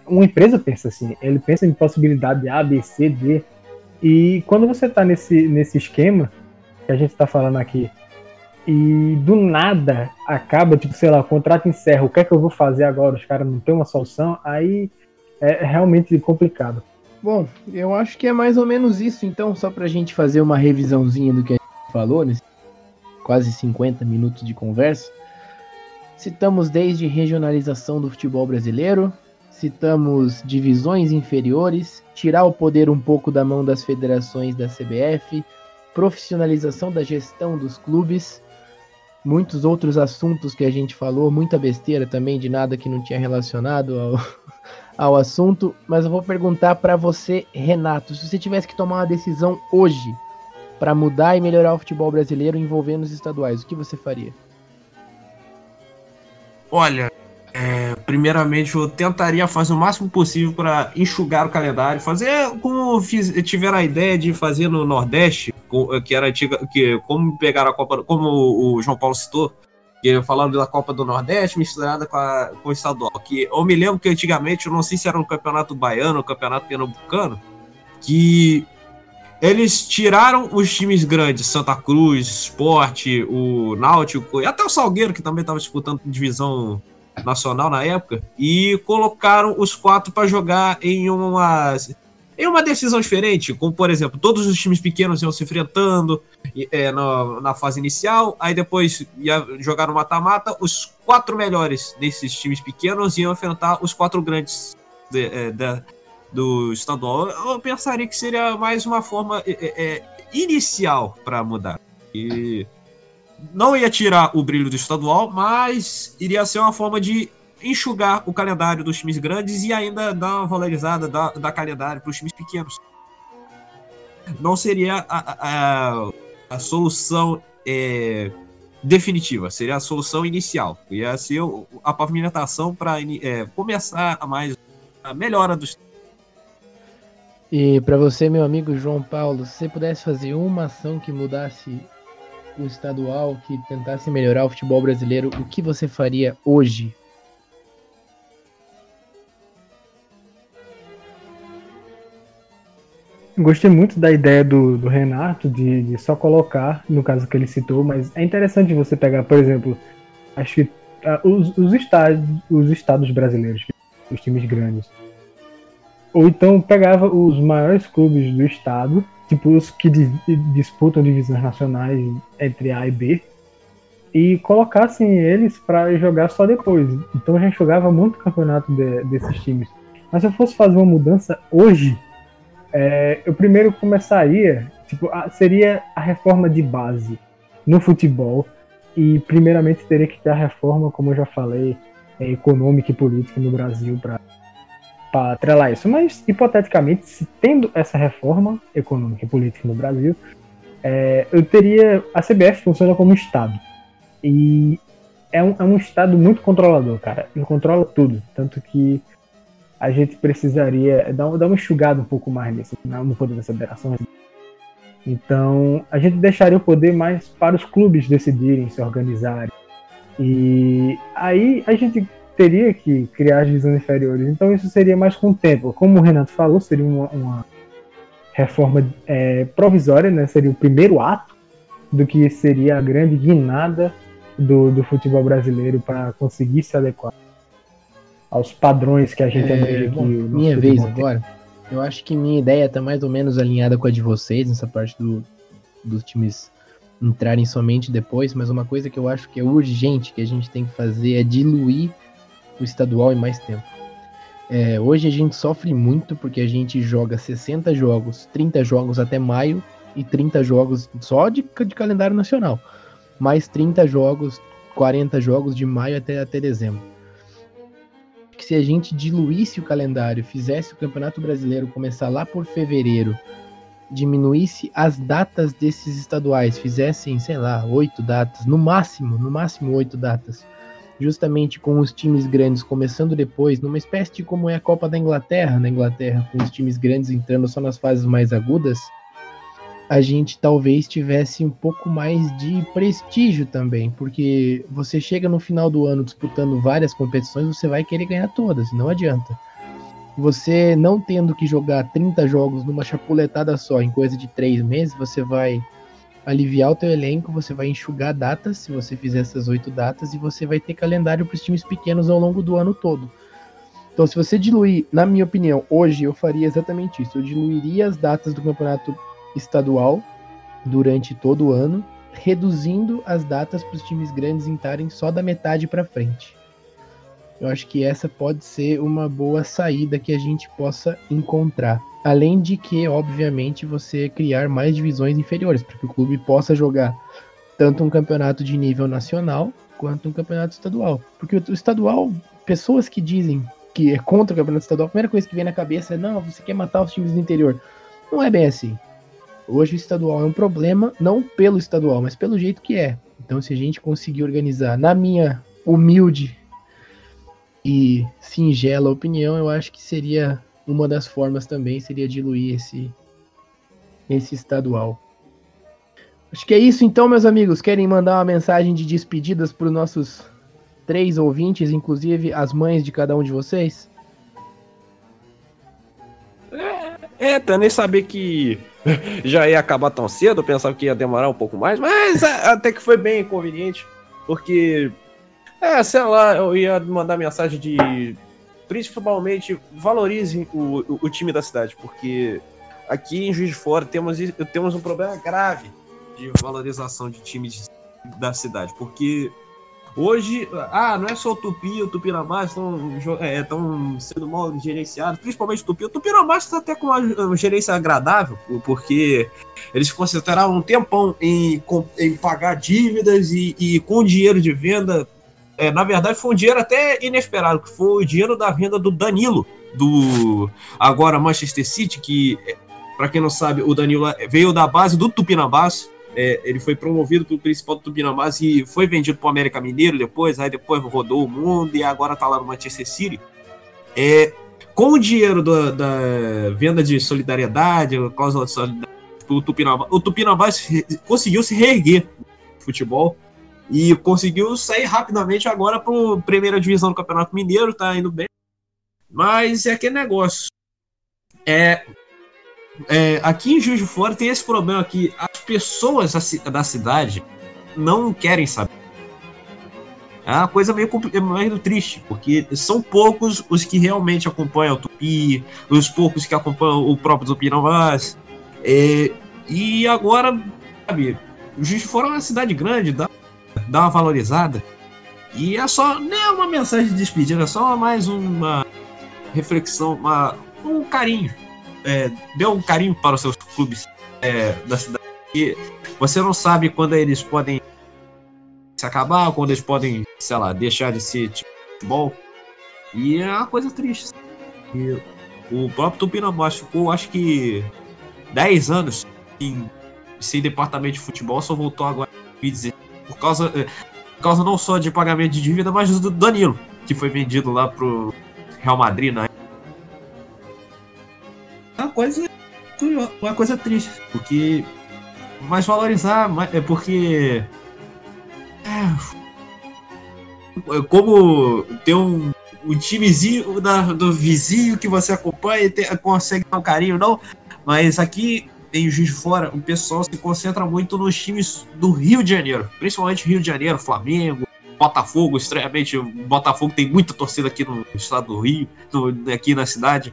Uma empresa pensa assim, ele pensa em possibilidade de A, B, C, D. E quando você está nesse, nesse esquema que a gente está falando aqui, e do nada acaba, tipo, sei lá, o contrato encerra, o que é que eu vou fazer agora? Os caras não têm uma solução, aí é realmente complicado. Bom, eu acho que é mais ou menos isso, então, só pra gente fazer uma revisãozinha do que a gente falou, nesse quase 50 minutos de conversa. Citamos desde regionalização do futebol brasileiro, citamos divisões inferiores, tirar o poder um pouco da mão das federações da CBF, profissionalização da gestão dos clubes, muitos outros assuntos que a gente falou, muita besteira também de nada que não tinha relacionado ao, ao assunto, mas eu vou perguntar para você, Renato, se você tivesse que tomar uma decisão hoje para mudar e melhorar o futebol brasileiro envolvendo os estaduais, o que você faria? Olha, é, primeiramente eu tentaria fazer o máximo possível para enxugar o calendário, fazer como fiz, tiveram a ideia de fazer no Nordeste, que era antiga, que como pegar a Copa, como o João Paulo citou, que falando da Copa do Nordeste misturada com, a, com o estadual. Que eu me lembro que antigamente, eu não sei se era no Campeonato Baiano ou Campeonato Pernambucano, que eles tiraram os times grandes, Santa Cruz, Esporte, o Náutico e até o Salgueiro, que também estava disputando divisão nacional na época, e colocaram os quatro para jogar em uma em uma decisão diferente, como por exemplo, todos os times pequenos iam se enfrentando é, na, na, fase inicial, aí depois ia jogar no mata-mata, os quatro melhores desses times pequenos iam enfrentar os quatro grandes de, é, de, do estadual. Eu pensaria que seria mais uma forma é, é, é inicial para mudar. E não ia tirar o brilho do estadual, mas iria ser uma forma de enxugar o calendário dos times grandes e ainda dar uma valorizada da, da calendário para os times pequenos. Não seria a, a, a solução é, definitiva, seria a solução inicial. Ia ser a pavimentação para é, começar a mais a melhora dos e para você, meu amigo João Paulo, se você pudesse fazer uma ação que mudasse o estadual, que tentasse melhorar o futebol brasileiro, o que você faria hoje? Gostei muito da ideia do, do Renato de, de, só colocar, no caso que ele citou, mas é interessante você pegar, por exemplo, acho que uh, os, os, estados, os estados brasileiros, os times grandes ou então pegava os maiores clubes do estado, tipo os que disputam divisões nacionais entre A e B, e colocassem eles para jogar só depois. Então a gente jogava muito campeonato de, desses times. Mas se eu fosse fazer uma mudança hoje, é, eu primeiro começaria, tipo, a, seria a reforma de base no futebol. E primeiramente teria que ter a reforma, como eu já falei, é, econômica e política no Brasil para para atrelar isso. Mas, hipoteticamente, se tendo essa reforma econômica e política no Brasil, é, eu teria. A CBF funciona como Estado. E é um, é um Estado muito controlador, cara. Ele controla tudo. Tanto que a gente precisaria dar, dar uma enxugada um pouco mais nesse, no poder das federações. Então, a gente deixaria o poder mais para os clubes decidirem, se organizarem. E aí a gente teria que criar as divisões inferiores. Então isso seria mais com o tempo. Como o Renato falou, seria uma, uma reforma é, provisória, né? seria o primeiro ato do que seria a grande guinada do, do futebol brasileiro para conseguir se adequar aos padrões que a gente é, aqui. Minha vez tem. agora. Eu acho que minha ideia está mais ou menos alinhada com a de vocês, nessa parte do, dos times entrarem somente depois, mas uma coisa que eu acho que é urgente que a gente tem que fazer é diluir o estadual em mais tempo. É, hoje a gente sofre muito porque a gente joga 60 jogos, 30 jogos até maio e 30 jogos só de, de calendário nacional, mais 30 jogos, 40 jogos de maio até, até dezembro. Que se a gente diluísse o calendário, fizesse o Campeonato Brasileiro começar lá por fevereiro, diminuísse as datas desses estaduais, fizessem, sei lá, oito datas, no máximo, no máximo oito datas justamente com os times grandes começando depois, numa espécie de como é a Copa da Inglaterra, na Inglaterra, com os times grandes entrando só nas fases mais agudas, a gente talvez tivesse um pouco mais de prestígio também, porque você chega no final do ano disputando várias competições, você vai querer ganhar todas, não adianta. Você não tendo que jogar 30 jogos numa chapuletada só em coisa de 3 meses, você vai aliviar o teu elenco, você vai enxugar datas, se você fizer essas oito datas, e você vai ter calendário para os times pequenos ao longo do ano todo. Então, se você diluir, na minha opinião, hoje eu faria exatamente isso. Eu diluiria as datas do campeonato estadual durante todo o ano, reduzindo as datas para os times grandes entrarem só da metade para frente. Eu acho que essa pode ser uma boa saída que a gente possa encontrar. Além de que, obviamente, você criar mais divisões inferiores, para que o clube possa jogar tanto um campeonato de nível nacional quanto um campeonato estadual. Porque o estadual, pessoas que dizem que é contra o campeonato estadual, a primeira coisa que vem na cabeça é: não, você quer matar os times do interior. Não é bem assim. Hoje o estadual é um problema, não pelo estadual, mas pelo jeito que é. Então, se a gente conseguir organizar, na minha humilde e singela opinião, eu acho que seria uma das formas também seria diluir esse esse estadual. Acho que é isso então, meus amigos. Querem mandar uma mensagem de despedidas para os nossos três ouvintes, inclusive as mães de cada um de vocês? É, tá nem saber que já ia acabar tão cedo, eu pensava que ia demorar um pouco mais, mas até que foi bem conveniente, porque, é, sei lá, eu ia mandar mensagem de, principalmente, valorizem o, o, o time da cidade, porque aqui em Juiz de Fora temos, temos um problema grave de valorização de times da cidade, porque Hoje, ah, não é só o Tupi, o Tupinambás estão é, sendo mal gerenciados, principalmente o Tupi. O Tupinambás está até com uma gerência agradável, porque eles concentraram um tempão em, em pagar dívidas e, e com dinheiro de venda. É, na verdade, foi um dinheiro até inesperado, que foi o dinheiro da venda do Danilo, do agora Manchester City, que, para quem não sabe, o Danilo veio da base do Tupinambás, é, ele foi promovido pelo principal do Tupinambás e foi vendido para o América Mineiro depois, aí depois rodou o mundo e agora está lá no Manchester City. É, com o dinheiro da, da venda de solidariedade, a cláusula de solidariedade, o Tupinambás, o Tupinambás conseguiu se reerguer no futebol e conseguiu sair rapidamente agora para a primeira divisão do Campeonato Mineiro, está indo bem. Mas é aquele negócio. É, é, aqui em Juiz de Fora tem esse problema que as pessoas da cidade não querem saber. É uma coisa meio, é meio triste, porque são poucos os que realmente acompanham o Tupi, os poucos que acompanham o próprio Tupinambás. É, e agora, sabe, Juiz de Fora é uma cidade grande, dá, dá uma valorizada. E é só, nem é uma mensagem de despedida, é só mais uma reflexão, uma, um carinho é, dê um carinho para os seus clubes é, da cidade. E você não sabe quando eles podem se acabar, quando eles podem, sei lá, deixar de ser tipo, futebol. E é uma coisa triste. E o próprio Tupinambás ficou, acho que, 10 anos em, sem departamento de futebol, só voltou agora em 2016. Por causa, é, por causa não só de pagamento de dívida, mas do Danilo, que foi vendido lá pro Real Madrid na uma coisa uma coisa triste, porque mais valorizar, é porque é, como ter um, um timezinho da, do vizinho que você acompanha e ter, consegue dar um carinho, não. Mas aqui em Juiz de Fora, o pessoal se concentra muito nos times do Rio de Janeiro, principalmente Rio de Janeiro, Flamengo, Botafogo, estranhamente, Botafogo tem muita torcida aqui no estado do Rio, no, aqui na cidade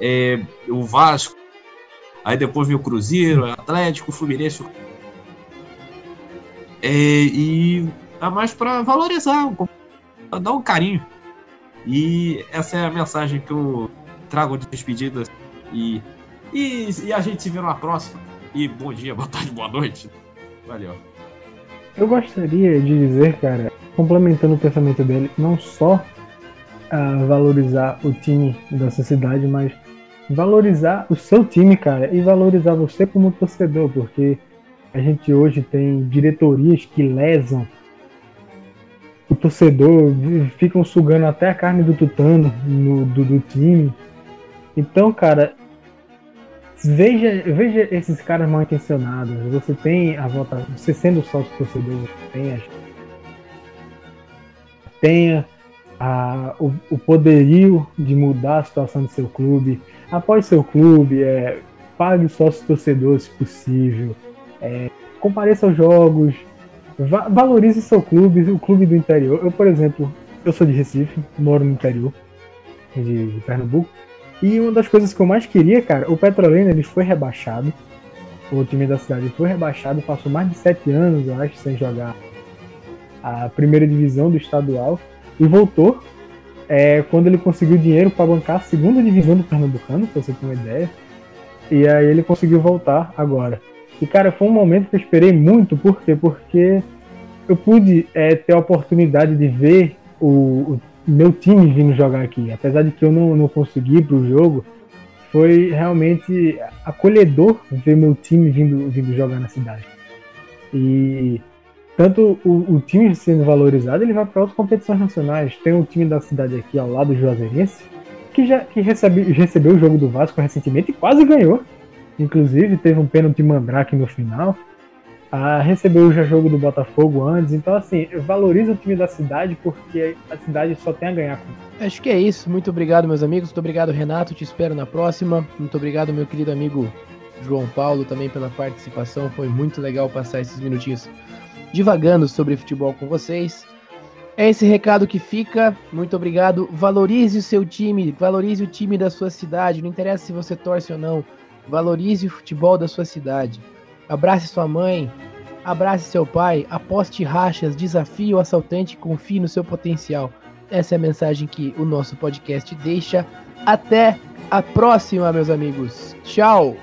é, o Vasco, aí depois vem o Cruzeiro, Atlético, Fluminense. É, e é mais para valorizar, pra dar um carinho. E essa é a mensagem que eu trago de despedida. E, e, e a gente se vê na próxima. E bom dia, boa tarde, boa noite. Valeu. Eu gostaria de dizer, cara, complementando o pensamento dele, não só a valorizar o time dessa cidade, mas valorizar o seu time, cara, e valorizar você como torcedor, porque a gente hoje tem diretorias que lesam o torcedor, ficam sugando até a carne do tutano no, do, do time. Então, cara, veja, veja esses caras mal intencionados. Você tem a votação, você sendo sócio torcedor, tem tenha a, o, o poderio de mudar a situação do seu clube, apoie seu clube, é, pague o sócio torcedor se possível, é, compareça aos jogos, va valorize seu clube, o clube do interior. Eu, por exemplo, eu sou de Recife, moro no interior de, de Pernambuco, e uma das coisas que eu mais queria, cara, o Petrolina ele foi rebaixado, o time da cidade foi rebaixado, passou mais de sete anos, eu acho, sem jogar a primeira divisão do estadual e voltou é, quando ele conseguiu dinheiro para bancar a segunda divisão do Pernambucano, pra você ter uma ideia. E aí ele conseguiu voltar agora. E cara, foi um momento que eu esperei muito, por quê? Porque eu pude é, ter a oportunidade de ver o, o, meu time vindo jogar aqui. Apesar de que eu não, não consegui ir pro jogo, foi realmente acolhedor ver meu time vindo, vindo jogar na cidade. E tanto o, o time sendo valorizado, ele vai para outras competições nacionais. Tem um time da cidade aqui ao lado do Juazeirense, que já que recebe, recebeu o jogo do Vasco recentemente e quase ganhou. Inclusive, teve um pênalti mandrake no final. Recebeu já jogo do Botafogo antes. Então, assim, valoriza o time da cidade porque a cidade só tem a ganhar com Acho que é isso. Muito obrigado, meus amigos. Muito obrigado, Renato. Te espero na próxima. Muito obrigado, meu querido amigo João Paulo, também pela participação. Foi muito legal passar esses minutinhos divagando sobre futebol com vocês. É esse recado que fica. Muito obrigado. Valorize o seu time, valorize o time da sua cidade. Não interessa se você torce ou não. Valorize o futebol da sua cidade. Abrace sua mãe, abrace seu pai, aposte rachas, desafie o assaltante, confie no seu potencial. Essa é a mensagem que o nosso podcast deixa. Até a próxima, meus amigos. Tchau!